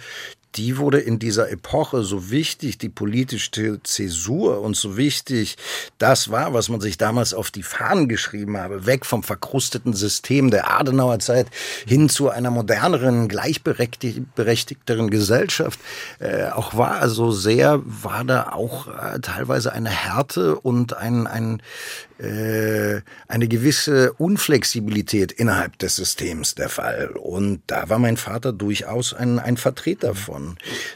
die wurde in dieser Epoche so wichtig, die politische Zäsur und so wichtig, das war, was man sich damals auf die Fahnen geschrieben habe, weg vom verkrusteten System der Adenauer Zeit hin zu einer moderneren, gleichberechtigteren Gesellschaft, äh, auch war. Also sehr war da auch äh, teilweise eine Härte und ein, ein äh, eine gewisse Unflexibilität innerhalb des Systems der Fall. Und da war mein Vater durchaus ein, ein Vertreter von.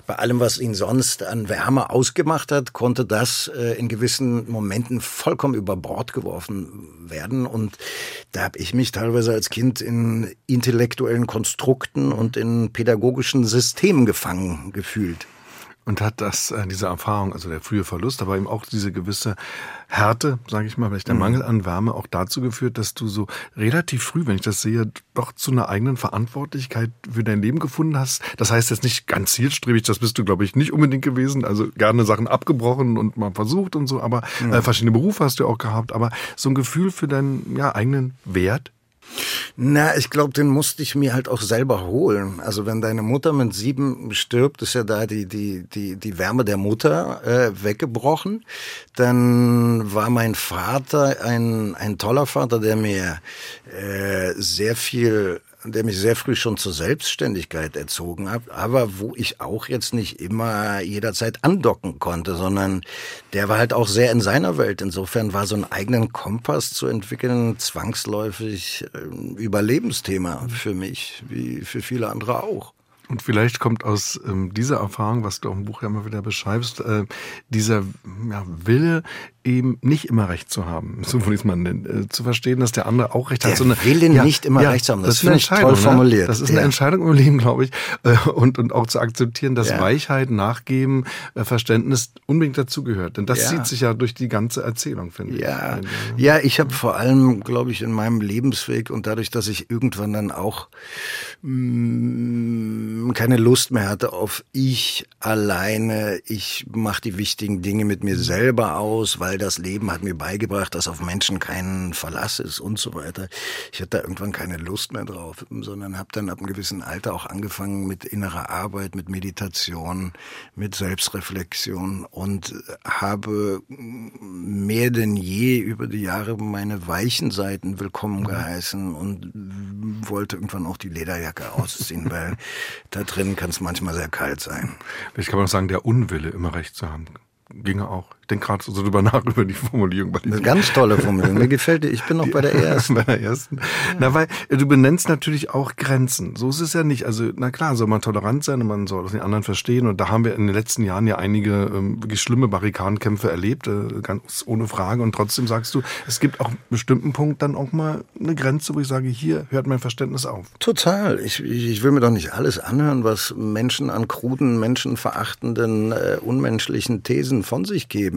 Bei allem, was ihn sonst an Wärme ausgemacht hat, konnte das äh, in gewissen Momenten vollkommen über Bord geworfen werden. Und da habe ich mich teilweise als Kind in intellektuellen Konstrukten und in pädagogischen Systemen gefangen gefühlt. Und hat das, äh, diese Erfahrung, also der frühe Verlust, aber eben auch diese gewisse Härte, sage ich mal, vielleicht der mhm. Mangel an Wärme auch dazu geführt, dass du so relativ früh, wenn ich das sehe, doch zu einer eigenen Verantwortlichkeit für dein Leben gefunden hast. Das heißt jetzt nicht ganz zielstrebig, das bist du, glaube ich, nicht unbedingt gewesen. Also gerne Sachen abgebrochen und mal versucht und so, aber mhm. äh, verschiedene Berufe hast du auch gehabt. Aber so ein Gefühl für deinen ja, eigenen Wert, na, ich glaube, den musste ich mir halt auch selber holen. Also wenn deine Mutter mit sieben stirbt, ist ja da die die die die Wärme der Mutter äh, weggebrochen. Dann war mein Vater ein ein toller Vater, der mir äh, sehr viel der mich sehr früh schon zur Selbstständigkeit erzogen hat, aber wo ich auch jetzt nicht immer jederzeit andocken konnte, sondern der war halt auch sehr in seiner Welt. Insofern war so einen eigenen Kompass zu entwickeln zwangsläufig ein äh, Überlebensthema für mich, wie für viele andere auch. Und vielleicht kommt aus ähm, dieser Erfahrung, was du auch im Buch ja immer wieder beschreibst, äh, dieser ja, Wille, eben nicht immer recht zu haben, so würde ich es mal nennen, äh, zu verstehen, dass der andere auch recht der hat. So eine, Willen ja, nicht immer ja, recht zu haben, das, das finde ich toll formuliert. Ne? Das ist eine Entscheidung im Leben, glaube ich, äh, und, und auch zu akzeptieren, dass ja. Weichheit, Nachgeben, äh, Verständnis unbedingt dazugehört. Denn das zieht sich ja durch die ganze Erzählung, finde ja. ich. Ja, ich habe vor allem, glaube ich, in meinem Lebensweg und dadurch, dass ich irgendwann dann auch mh, mm, keine Lust mehr hatte auf ich alleine, ich mache die wichtigen Dinge mit mir selber aus, weil das Leben hat mir beigebracht, dass auf Menschen kein Verlass ist und so weiter. Ich hatte da irgendwann keine Lust mehr drauf, sondern habe dann ab einem gewissen Alter auch angefangen mit innerer Arbeit, mit Meditation, mit Selbstreflexion und habe mehr denn je über die Jahre meine weichen Seiten willkommen mhm. geheißen und wollte irgendwann auch die Lederjacke ausziehen, weil da drin kann es manchmal sehr kalt sein. Ich kann man auch sagen, der Unwille, immer recht zu haben ginge auch. Denke gerade so drüber nach über die Formulierung. Bei Eine ganz tolle Formulierung. Mir gefällt die. Ich bin noch die, bei der ersten. bei der ersten. Ja. Na, weil du benennst natürlich auch Grenzen. So ist es ja nicht. Also, na klar, soll man tolerant sein und man soll das den anderen verstehen. Und da haben wir in den letzten Jahren ja einige ähm, wirklich schlimme Barrikadenkämpfe erlebt, äh, ganz ohne Frage. Und trotzdem sagst du, es gibt auch einen bestimmten Punkt dann auch mal eine Grenze, wo ich sage, hier hört mein Verständnis auf. Total. Ich, ich will mir doch nicht alles anhören, was Menschen an kruden, menschenverachtenden, äh, unmenschlichen Thesen von sich geben.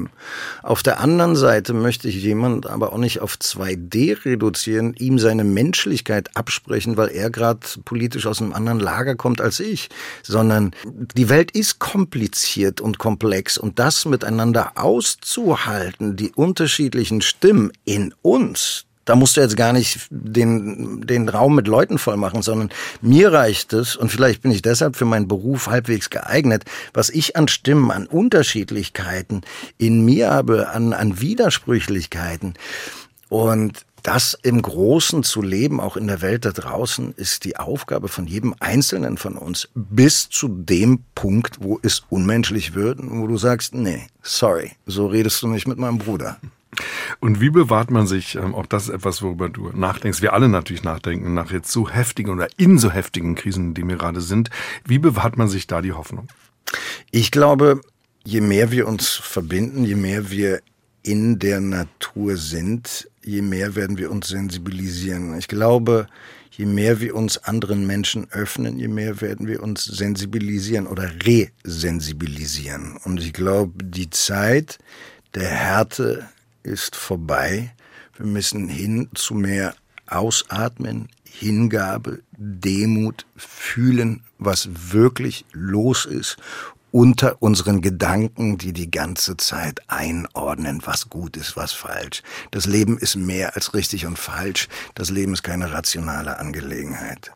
Auf der anderen Seite möchte ich jemand aber auch nicht auf 2D reduzieren, ihm seine Menschlichkeit absprechen, weil er gerade politisch aus einem anderen Lager kommt als ich, sondern die Welt ist kompliziert und komplex und das miteinander auszuhalten, die unterschiedlichen Stimmen in uns, Da musst du jetzt gar nicht den, den Raum mit Leuten voll machen, sondern mir reicht es, und vielleicht bin ich deshalb für meinen Beruf halbwegs geeignet, was ich an Stimmen, an Unterschiedlichkeiten in mir habe, an, an Widersprüchlichkeiten. Und das im Großen zu leben, auch in der Welt da draußen, ist die Aufgabe von jedem Einzelnen von uns, bis zu dem Punkt, wo es unmenschlich wird, wo du sagst, nee, sorry, so redest du nicht mit meinem Bruder. Und wie bewahrt man sich, ähm, auch das ist etwas, worüber du nachdenkst, wir alle natürlich nachdenken, nach jetzt so heftigen oder in so heftigen Krisen, die wir gerade sind, wie bewahrt man sich da die Hoffnung? Ich glaube, je mehr wir uns verbinden, je mehr wir in der Natur sind, je mehr werden wir uns sensibilisieren. Ich glaube, je mehr wir uns anderen Menschen öffnen, je mehr werden wir uns sensibilisieren oder resensibilisieren. Und ich glaube, die Zeit der Härte ist vorbei. Wir müssen hin zu mehr Ausatmen, Hingabe, Demut, fühlen, was wirklich los ist unter unseren Gedanken, die die ganze Zeit einordnen, was gut ist, was falsch. Das Leben ist mehr als richtig und falsch. Das Leben ist keine rationale Angelegenheit.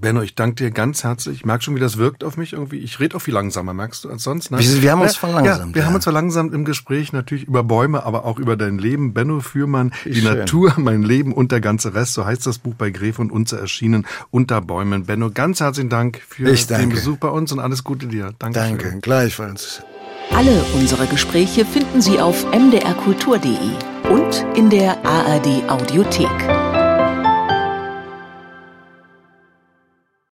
Benno, ich danke dir ganz herzlich. Ich merke schon, wie das wirkt auf mich irgendwie. Ich rede auch viel langsamer, merkst du, als sonst. Ne? Wir, haben uns verlangsamt. Ja, wir ja. haben uns verlangsamt im Gespräch, natürlich über Bäume, aber auch über dein Leben. Benno Fürmann, die schön. Natur, mein Leben und der ganze Rest. So heißt das Buch bei Gref und Unze erschienen, Unter Bäumen. Benno, ganz herzlichen Dank für den Besuch bei uns und alles Gute dir. Danke. Danke, gleichfalls. Alle unsere Gespräche finden Sie auf mdrkultur.de und in der ARD Audiothek.